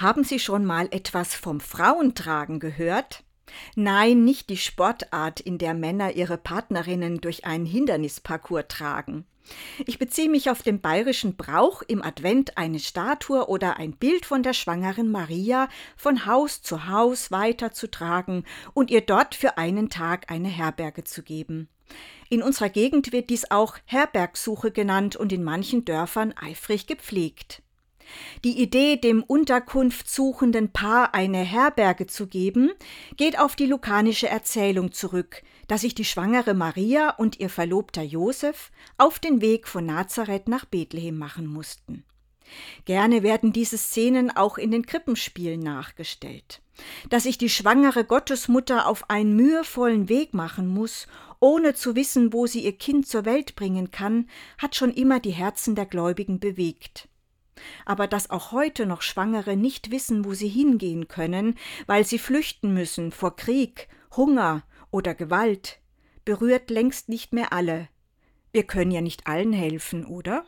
Haben Sie schon mal etwas vom Frauentragen gehört? Nein, nicht die Sportart, in der Männer ihre Partnerinnen durch einen Hindernisparcours tragen. Ich beziehe mich auf den bayerischen Brauch, im Advent eine Statue oder ein Bild von der schwangeren Maria von Haus zu Haus weiterzutragen und ihr dort für einen Tag eine Herberge zu geben. In unserer Gegend wird dies auch Herbergsuche genannt und in manchen Dörfern eifrig gepflegt. Die Idee, dem Unterkunft suchenden Paar eine Herberge zu geben, geht auf die lukanische Erzählung zurück, dass sich die schwangere Maria und ihr Verlobter Josef auf den Weg von Nazareth nach Bethlehem machen mussten. Gerne werden diese Szenen auch in den Krippenspielen nachgestellt. Dass sich die schwangere Gottesmutter auf einen mühevollen Weg machen muss, ohne zu wissen, wo sie ihr Kind zur Welt bringen kann, hat schon immer die Herzen der Gläubigen bewegt aber dass auch heute noch Schwangere nicht wissen, wo sie hingehen können, weil sie flüchten müssen vor Krieg, Hunger oder Gewalt, berührt längst nicht mehr alle. Wir können ja nicht allen helfen, oder?